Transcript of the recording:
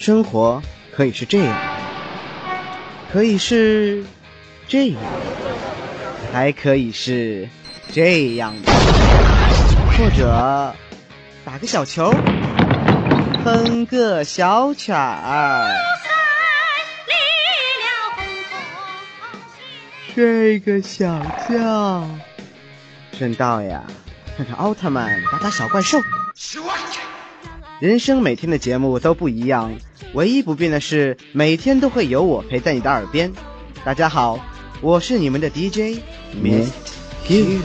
生活可以是这样，可以是这样，还可以是这样的，或者打个小球，哼个小曲儿，睡个小觉，顺道呀，看看奥特曼，打打小怪兽。人生每天的节目都不一样，唯一不变的是每天都会有我陪在你的耳边。大家好，我是你们的 DJ. Q。